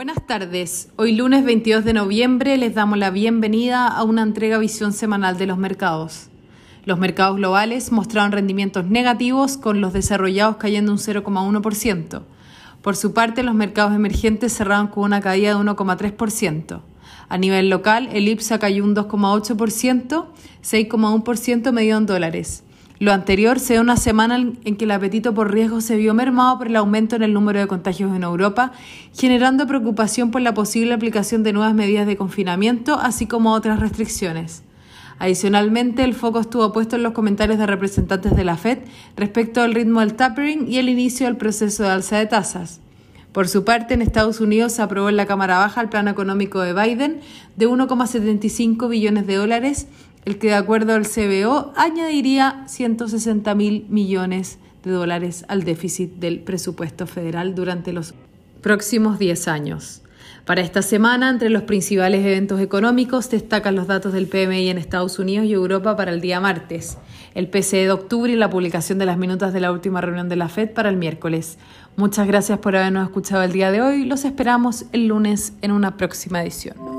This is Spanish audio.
Buenas tardes. Hoy lunes 22 de noviembre les damos la bienvenida a una entrega visión semanal de los mercados. Los mercados globales mostraron rendimientos negativos con los desarrollados cayendo un 0,1%. Por su parte, los mercados emergentes cerraron con una caída de 1,3%. A nivel local, el IPSA cayó un 2,8%, 6,1% medido en dólares. Lo anterior se da una semana en que el apetito por riesgo se vio mermado por el aumento en el número de contagios en Europa, generando preocupación por la posible aplicación de nuevas medidas de confinamiento, así como otras restricciones. Adicionalmente, el foco estuvo puesto en los comentarios de representantes de la Fed respecto al ritmo del tapering y el inicio del proceso de alza de tasas. Por su parte, en Estados Unidos se aprobó en la Cámara Baja el plan económico de Biden de 1,75 billones de dólares el que de acuerdo al CBO añadiría 160 mil millones de dólares al déficit del presupuesto federal durante los próximos 10 años. Para esta semana, entre los principales eventos económicos destacan los datos del PMI en Estados Unidos y Europa para el día martes, el PCE de octubre y la publicación de las minutas de la última reunión de la Fed para el miércoles. Muchas gracias por habernos escuchado el día de hoy. Los esperamos el lunes en una próxima edición.